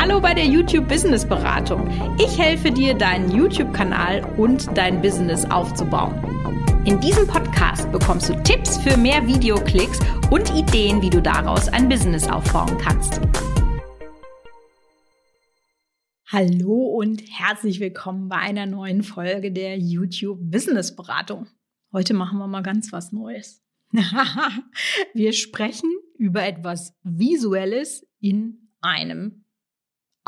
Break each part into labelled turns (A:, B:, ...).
A: Hallo bei der YouTube Business Beratung. Ich helfe dir, deinen YouTube-Kanal und dein Business aufzubauen. In diesem Podcast bekommst du Tipps für mehr Videoklicks und Ideen, wie du daraus ein Business aufbauen kannst. Hallo und herzlich willkommen bei einer neuen Folge der YouTube Business Beratung. Heute machen wir mal ganz was Neues. wir sprechen über etwas Visuelles in einem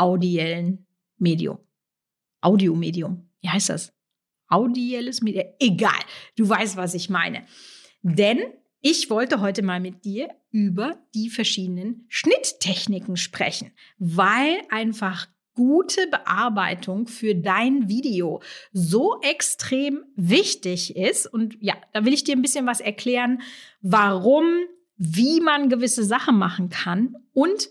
A: audiellen Medium. Audiomedium. Wie heißt das? Audielles Medium. Egal. Du weißt, was ich meine. Denn ich wollte heute mal mit dir über die verschiedenen Schnitttechniken sprechen, weil einfach gute Bearbeitung für dein Video so extrem wichtig ist. Und ja, da will ich dir ein bisschen was erklären, warum, wie man gewisse Sachen machen kann und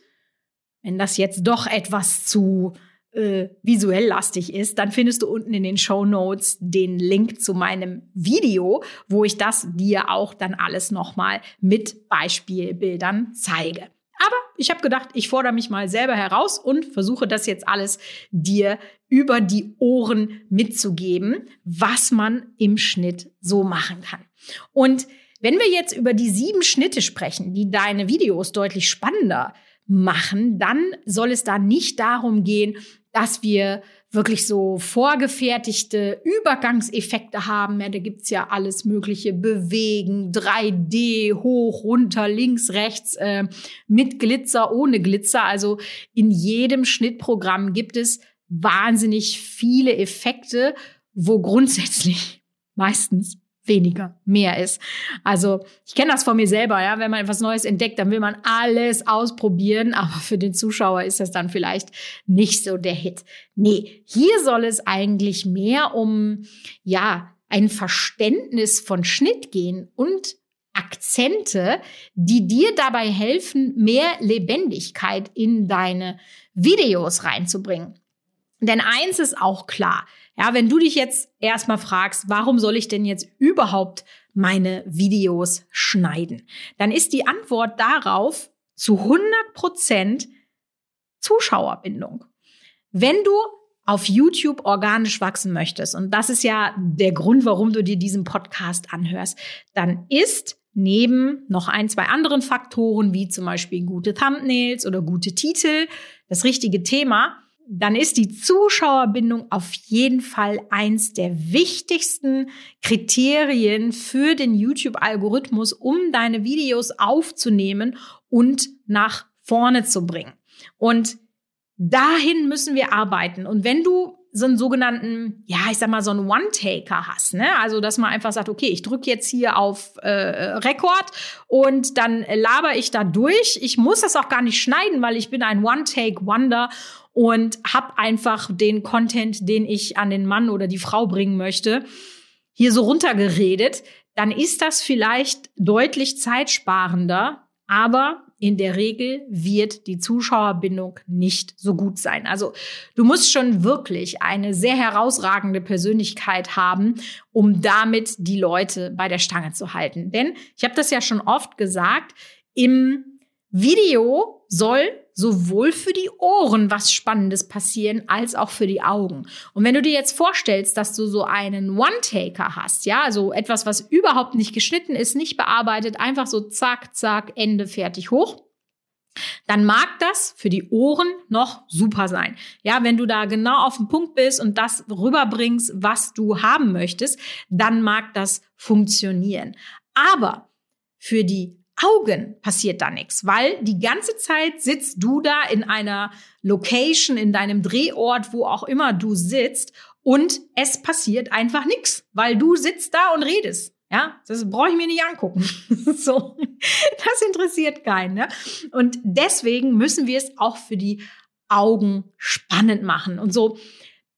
A: wenn das jetzt doch etwas zu äh, visuell lastig ist, dann findest du unten in den Show Notes den Link zu meinem Video, wo ich das dir auch dann alles nochmal mit Beispielbildern zeige. Aber ich habe gedacht, ich fordere mich mal selber heraus und versuche das jetzt alles dir über die Ohren mitzugeben, was man im Schnitt so machen kann. Und wenn wir jetzt über die sieben Schnitte sprechen, die deine Videos deutlich spannender machen, dann soll es da nicht darum gehen, dass wir wirklich so vorgefertigte Übergangseffekte haben. Ja, da gibt's ja alles mögliche Bewegen, 3D, hoch, runter, links, rechts, äh, mit Glitzer, ohne Glitzer. Also in jedem Schnittprogramm gibt es wahnsinnig viele Effekte, wo grundsätzlich meistens weniger mehr ist. Also ich kenne das von mir selber, ja, wenn man etwas Neues entdeckt, dann will man alles ausprobieren, aber für den Zuschauer ist das dann vielleicht nicht so der Hit. Nee, hier soll es eigentlich mehr um ja, ein Verständnis von Schnitt gehen und Akzente, die dir dabei helfen, mehr Lebendigkeit in deine Videos reinzubringen. Denn eins ist auch klar, ja, wenn du dich jetzt erstmal fragst, warum soll ich denn jetzt überhaupt meine Videos schneiden? Dann ist die Antwort darauf zu 100 Prozent Zuschauerbindung. Wenn du auf YouTube organisch wachsen möchtest, und das ist ja der Grund, warum du dir diesen Podcast anhörst, dann ist neben noch ein, zwei anderen Faktoren, wie zum Beispiel gute Thumbnails oder gute Titel, das richtige Thema, dann ist die Zuschauerbindung auf jeden Fall eins der wichtigsten Kriterien für den YouTube-Algorithmus, um deine Videos aufzunehmen und nach vorne zu bringen. Und dahin müssen wir arbeiten. Und wenn du so einen sogenannten, ja, ich sag mal, so einen One-Taker hast, ne? Also, dass man einfach sagt, okay, ich drücke jetzt hier auf äh, Rekord und dann laber ich da durch. Ich muss das auch gar nicht schneiden, weil ich bin ein One-Take-Wonder und habe einfach den Content, den ich an den Mann oder die Frau bringen möchte, hier so runtergeredet, dann ist das vielleicht deutlich zeitsparender, aber in der Regel wird die Zuschauerbindung nicht so gut sein. Also du musst schon wirklich eine sehr herausragende Persönlichkeit haben, um damit die Leute bei der Stange zu halten. Denn ich habe das ja schon oft gesagt, im Video soll sowohl für die Ohren was Spannendes passieren, als auch für die Augen. Und wenn du dir jetzt vorstellst, dass du so einen One-Taker hast, ja, also etwas, was überhaupt nicht geschnitten ist, nicht bearbeitet, einfach so zack, zack, Ende, fertig, hoch, dann mag das für die Ohren noch super sein. Ja, wenn du da genau auf den Punkt bist und das rüberbringst, was du haben möchtest, dann mag das funktionieren. Aber für die Augen passiert da nichts, weil die ganze Zeit sitzt du da in einer Location, in deinem Drehort, wo auch immer du sitzt und es passiert einfach nichts, weil du sitzt da und redest. Ja, das brauche ich mir nicht angucken. so, das interessiert keinen. Ne? Und deswegen müssen wir es auch für die Augen spannend machen. Und so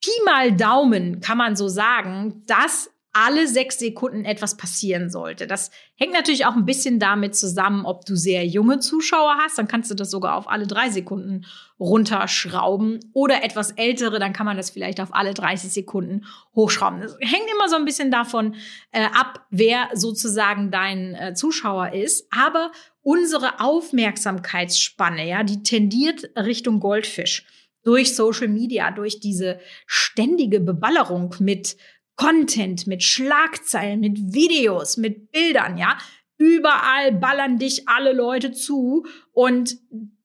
A: Pi mal Daumen kann man so sagen, dass alle sechs Sekunden etwas passieren sollte. Das hängt natürlich auch ein bisschen damit zusammen, ob du sehr junge Zuschauer hast, dann kannst du das sogar auf alle drei Sekunden runterschrauben oder etwas ältere, dann kann man das vielleicht auf alle 30 Sekunden hochschrauben. Das hängt immer so ein bisschen davon äh, ab, wer sozusagen dein äh, Zuschauer ist. Aber unsere Aufmerksamkeitsspanne, ja, die tendiert Richtung Goldfisch. durch Social Media, durch diese ständige Beballerung mit Content, mit Schlagzeilen, mit Videos, mit Bildern, ja. Überall ballern dich alle Leute zu und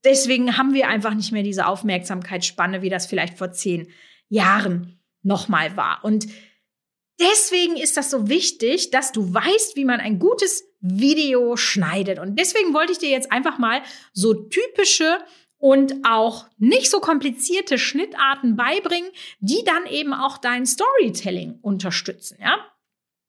A: deswegen haben wir einfach nicht mehr diese Aufmerksamkeitsspanne, wie das vielleicht vor zehn Jahren nochmal war. Und deswegen ist das so wichtig, dass du weißt, wie man ein gutes Video schneidet. Und deswegen wollte ich dir jetzt einfach mal so typische und auch nicht so komplizierte Schnittarten beibringen, die dann eben auch dein Storytelling unterstützen, ja?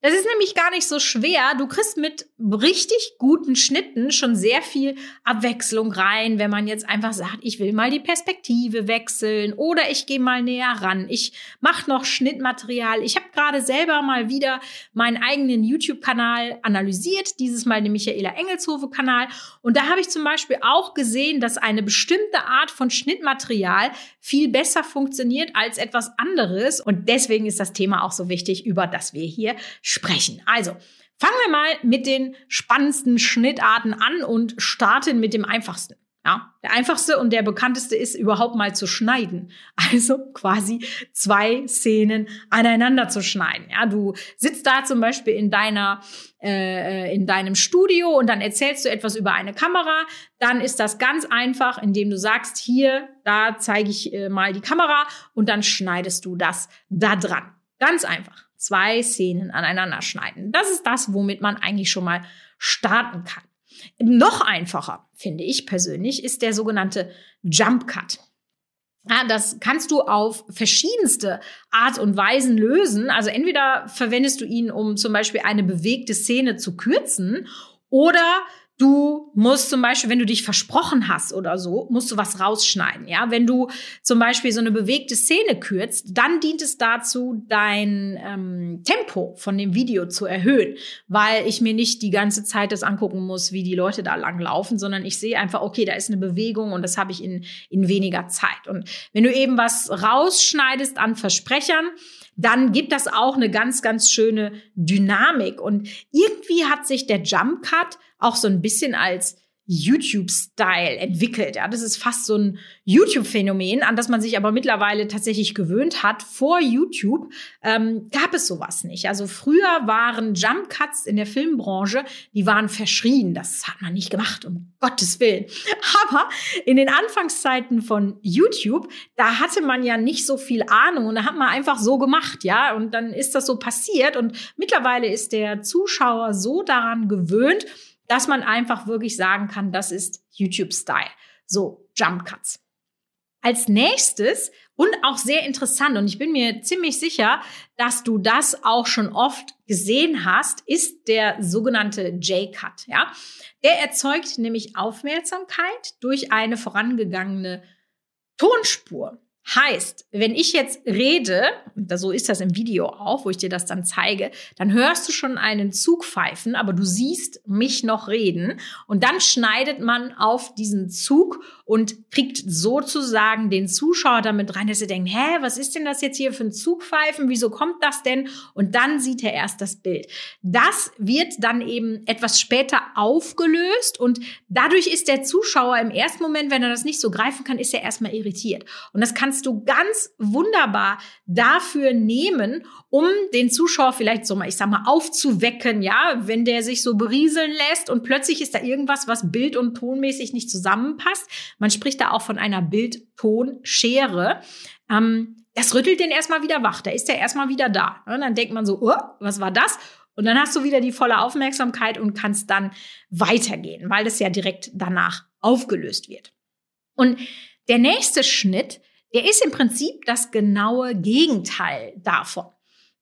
A: Das ist nämlich gar nicht so schwer. Du kriegst mit richtig guten Schnitten schon sehr viel Abwechslung rein, wenn man jetzt einfach sagt, ich will mal die Perspektive wechseln oder ich gehe mal näher ran. Ich mache noch Schnittmaterial. Ich habe gerade selber mal wieder meinen eigenen YouTube-Kanal analysiert, dieses Mal den Michaela Engelshofe-Kanal. Und da habe ich zum Beispiel auch gesehen, dass eine bestimmte Art von Schnittmaterial viel besser funktioniert als etwas anderes. Und deswegen ist das Thema auch so wichtig, über das wir hier sprechen. Also, fangen wir mal mit den spannendsten Schnittarten an und starten mit dem einfachsten. Ja, der einfachste und der bekannteste ist überhaupt mal zu schneiden. Also quasi zwei Szenen aneinander zu schneiden. Ja, du sitzt da zum Beispiel in deiner äh, in deinem Studio und dann erzählst du etwas über eine Kamera. Dann ist das ganz einfach, indem du sagst, hier, da zeige ich äh, mal die Kamera und dann schneidest du das da dran. Ganz einfach zwei Szenen aneinander schneiden. Das ist das, womit man eigentlich schon mal starten kann. Noch einfacher, finde ich persönlich, ist der sogenannte Jump Cut. Ja, das kannst du auf verschiedenste Art und Weisen lösen. Also entweder verwendest du ihn, um zum Beispiel eine bewegte Szene zu kürzen, oder Du musst zum Beispiel, wenn du dich versprochen hast oder so, musst du was rausschneiden. Ja, wenn du zum Beispiel so eine bewegte Szene kürzt, dann dient es dazu, dein ähm, Tempo von dem Video zu erhöhen, weil ich mir nicht die ganze Zeit das angucken muss, wie die Leute da lang laufen, sondern ich sehe einfach, okay, da ist eine Bewegung und das habe ich in, in weniger Zeit. Und wenn du eben was rausschneidest an Versprechern, dann gibt das auch eine ganz, ganz schöne Dynamik. Und irgendwie hat sich der Jump Cut auch so ein bisschen als YouTube-Style entwickelt. Ja, das ist fast so ein YouTube-Phänomen, an das man sich aber mittlerweile tatsächlich gewöhnt hat. Vor YouTube ähm, gab es sowas nicht. Also früher waren Jump Cuts in der Filmbranche, die waren verschrien. Das hat man nicht gemacht, um Gottes Willen. Aber in den Anfangszeiten von YouTube, da hatte man ja nicht so viel Ahnung und da hat man einfach so gemacht, ja. Und dann ist das so passiert und mittlerweile ist der Zuschauer so daran gewöhnt, dass man einfach wirklich sagen kann, das ist YouTube-Style. So, Jump Cuts. Als nächstes und auch sehr interessant, und ich bin mir ziemlich sicher, dass du das auch schon oft gesehen hast, ist der sogenannte J-Cut. Ja? Der erzeugt nämlich Aufmerksamkeit durch eine vorangegangene Tonspur. Heißt, wenn ich jetzt rede, so ist das im Video auch, wo ich dir das dann zeige, dann hörst du schon einen Zug pfeifen, aber du siehst mich noch reden. Und dann schneidet man auf diesen Zug und kriegt sozusagen den Zuschauer damit rein, dass er denkt, hä, was ist denn das jetzt hier für ein Zugpfeifen? Wieso kommt das denn? Und dann sieht er erst das Bild. Das wird dann eben etwas später aufgelöst und dadurch ist der Zuschauer im ersten Moment, wenn er das nicht so greifen kann, ist er erstmal irritiert. Und das kannst du ganz wunderbar dafür nehmen, um den Zuschauer vielleicht so mal, ich sag mal, aufzuwecken, ja, wenn der sich so berieseln lässt und plötzlich ist da irgendwas, was bild- und tonmäßig nicht zusammenpasst. Man spricht da auch von einer Bild-Ton-Schere. Ähm, das rüttelt den erstmal wieder wach. Da ist er erstmal wieder da. Und dann denkt man so, oh, was war das? Und dann hast du wieder die volle Aufmerksamkeit und kannst dann weitergehen, weil das ja direkt danach aufgelöst wird. Und der nächste Schnitt, der ist im Prinzip das genaue Gegenteil davon.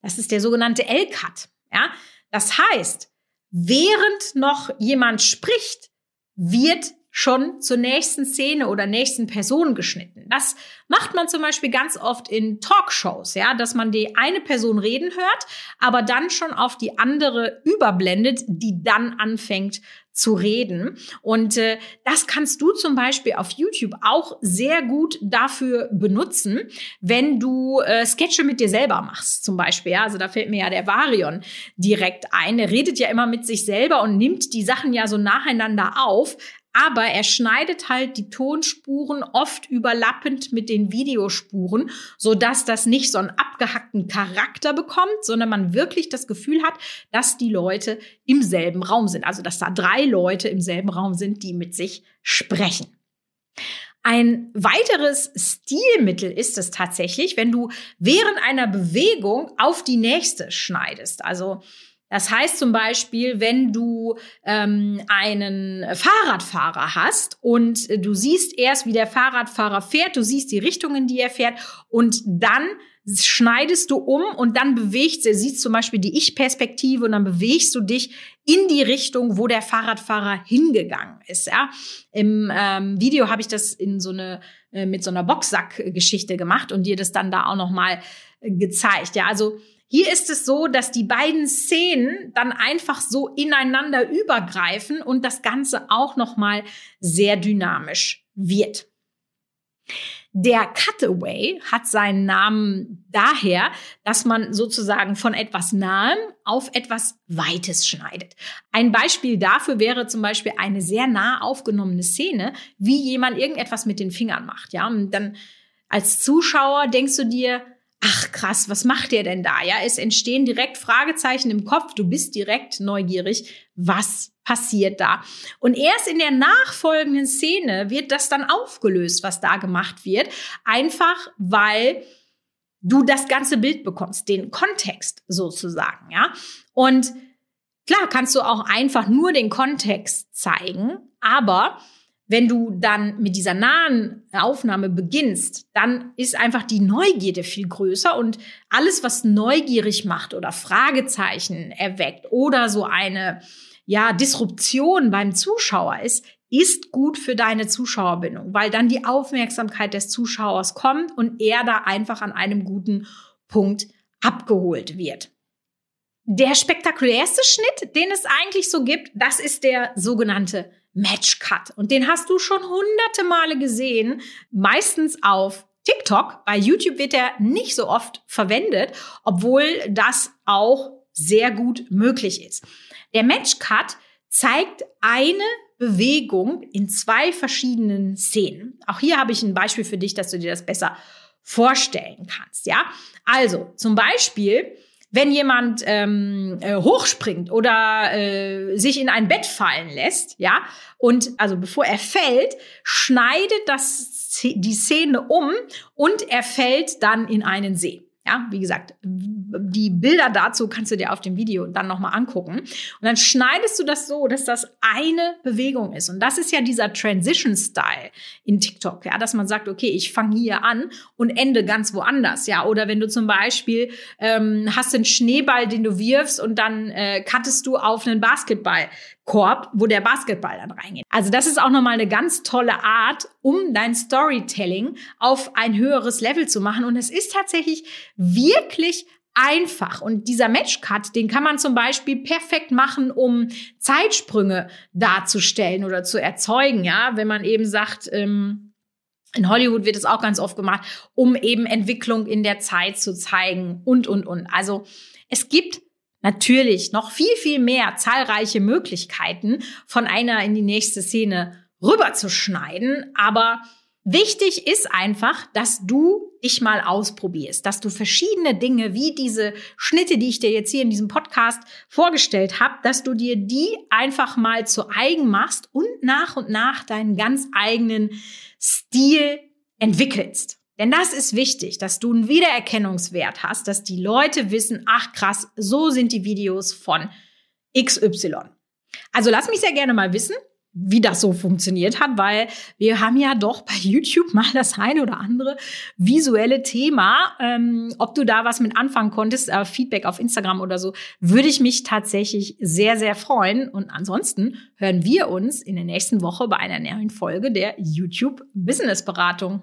A: Das ist der sogenannte L-Cut. Ja? Das heißt, während noch jemand spricht, wird schon zur nächsten Szene oder nächsten Person geschnitten. Das macht man zum Beispiel ganz oft in Talkshows, ja, dass man die eine Person reden hört, aber dann schon auf die andere überblendet, die dann anfängt zu reden. Und äh, das kannst du zum Beispiel auf YouTube auch sehr gut dafür benutzen, wenn du äh, Sketche mit dir selber machst, zum Beispiel. Ja? Also da fällt mir ja der Varion direkt ein. Er redet ja immer mit sich selber und nimmt die Sachen ja so nacheinander auf. Aber er schneidet halt die Tonspuren oft überlappend mit den Videospuren, so dass das nicht so einen abgehackten Charakter bekommt, sondern man wirklich das Gefühl hat, dass die Leute im selben Raum sind. Also, dass da drei Leute im selben Raum sind, die mit sich sprechen. Ein weiteres Stilmittel ist es tatsächlich, wenn du während einer Bewegung auf die nächste schneidest. Also das heißt zum Beispiel, wenn du ähm, einen Fahrradfahrer hast und du siehst erst, wie der Fahrradfahrer fährt, du siehst die Richtung, in die er fährt und dann schneidest du um und dann bewegst du, siehst zum Beispiel die Ich-Perspektive und dann bewegst du dich in die Richtung, wo der Fahrradfahrer hingegangen ist. Ja? Im ähm, Video habe ich das in so eine äh, mit so einer Boxsack-Geschichte gemacht und dir das dann da auch noch mal äh, gezeigt. Ja, also hier ist es so, dass die beiden Szenen dann einfach so ineinander übergreifen und das Ganze auch noch mal sehr dynamisch wird. Der Cutaway hat seinen Namen daher, dass man sozusagen von etwas Nahem auf etwas Weites schneidet. Ein Beispiel dafür wäre zum Beispiel eine sehr nah aufgenommene Szene, wie jemand irgendetwas mit den Fingern macht. Ja, und dann als Zuschauer denkst du dir, ach krass, was macht der denn da? Ja, es entstehen direkt Fragezeichen im Kopf. Du bist direkt neugierig. Was passiert da? Und erst in der nachfolgenden Szene wird das dann aufgelöst, was da gemacht wird. Einfach weil du das ganze Bild bekommst, den Kontext sozusagen, ja. Und klar kannst du auch einfach nur den Kontext zeigen, aber wenn du dann mit dieser nahen Aufnahme beginnst, dann ist einfach die Neugierde viel größer und alles, was neugierig macht oder Fragezeichen erweckt oder so eine ja, Disruption beim Zuschauer ist, ist gut für deine Zuschauerbindung, weil dann die Aufmerksamkeit des Zuschauers kommt und er da einfach an einem guten Punkt abgeholt wird. Der spektakulärste Schnitt, den es eigentlich so gibt, das ist der sogenannte Match Cut. Und den hast du schon hunderte Male gesehen, meistens auf TikTok. Bei YouTube wird er nicht so oft verwendet, obwohl das auch sehr gut möglich ist. Der Match Cut zeigt eine Bewegung in zwei verschiedenen Szenen. Auch hier habe ich ein Beispiel für dich, dass du dir das besser vorstellen kannst. Ja, also zum Beispiel wenn jemand ähm, äh, hochspringt oder äh, sich in ein Bett fallen lässt, ja, und also bevor er fällt, schneidet das die Szene um und er fällt dann in einen See. Ja, wie gesagt, die Bilder dazu kannst du dir auf dem Video dann nochmal angucken. Und dann schneidest du das so, dass das eine Bewegung ist. Und das ist ja dieser Transition-Style in TikTok, ja, dass man sagt, okay, ich fange hier an und ende ganz woanders, ja. Oder wenn du zum Beispiel ähm, hast einen Schneeball, den du wirfst und dann äh, cuttest du auf einen Basketball. Korb, wo der Basketball dann reingeht. Also das ist auch nochmal eine ganz tolle Art, um dein Storytelling auf ein höheres Level zu machen. Und es ist tatsächlich wirklich einfach. Und dieser Matchcut, den kann man zum Beispiel perfekt machen, um Zeitsprünge darzustellen oder zu erzeugen. Ja, wenn man eben sagt, ähm, in Hollywood wird es auch ganz oft gemacht, um eben Entwicklung in der Zeit zu zeigen und, und, und. Also es gibt natürlich noch viel, viel mehr zahlreiche Möglichkeiten, von einer in die nächste Szene rüberzuschneiden. Aber wichtig ist einfach, dass du dich mal ausprobierst, dass du verschiedene Dinge wie diese Schnitte, die ich dir jetzt hier in diesem Podcast vorgestellt habe, dass du dir die einfach mal zu eigen machst und nach und nach deinen ganz eigenen Stil entwickelst. Denn das ist wichtig, dass du einen Wiedererkennungswert hast, dass die Leute wissen, ach krass, so sind die Videos von XY. Also lass mich sehr gerne mal wissen, wie das so funktioniert hat, weil wir haben ja doch bei YouTube mal das eine oder andere visuelle Thema. Ähm, ob du da was mit anfangen konntest, äh, Feedback auf Instagram oder so, würde ich mich tatsächlich sehr, sehr freuen. Und ansonsten hören wir uns in der nächsten Woche bei einer neuen Folge der YouTube Business Beratung.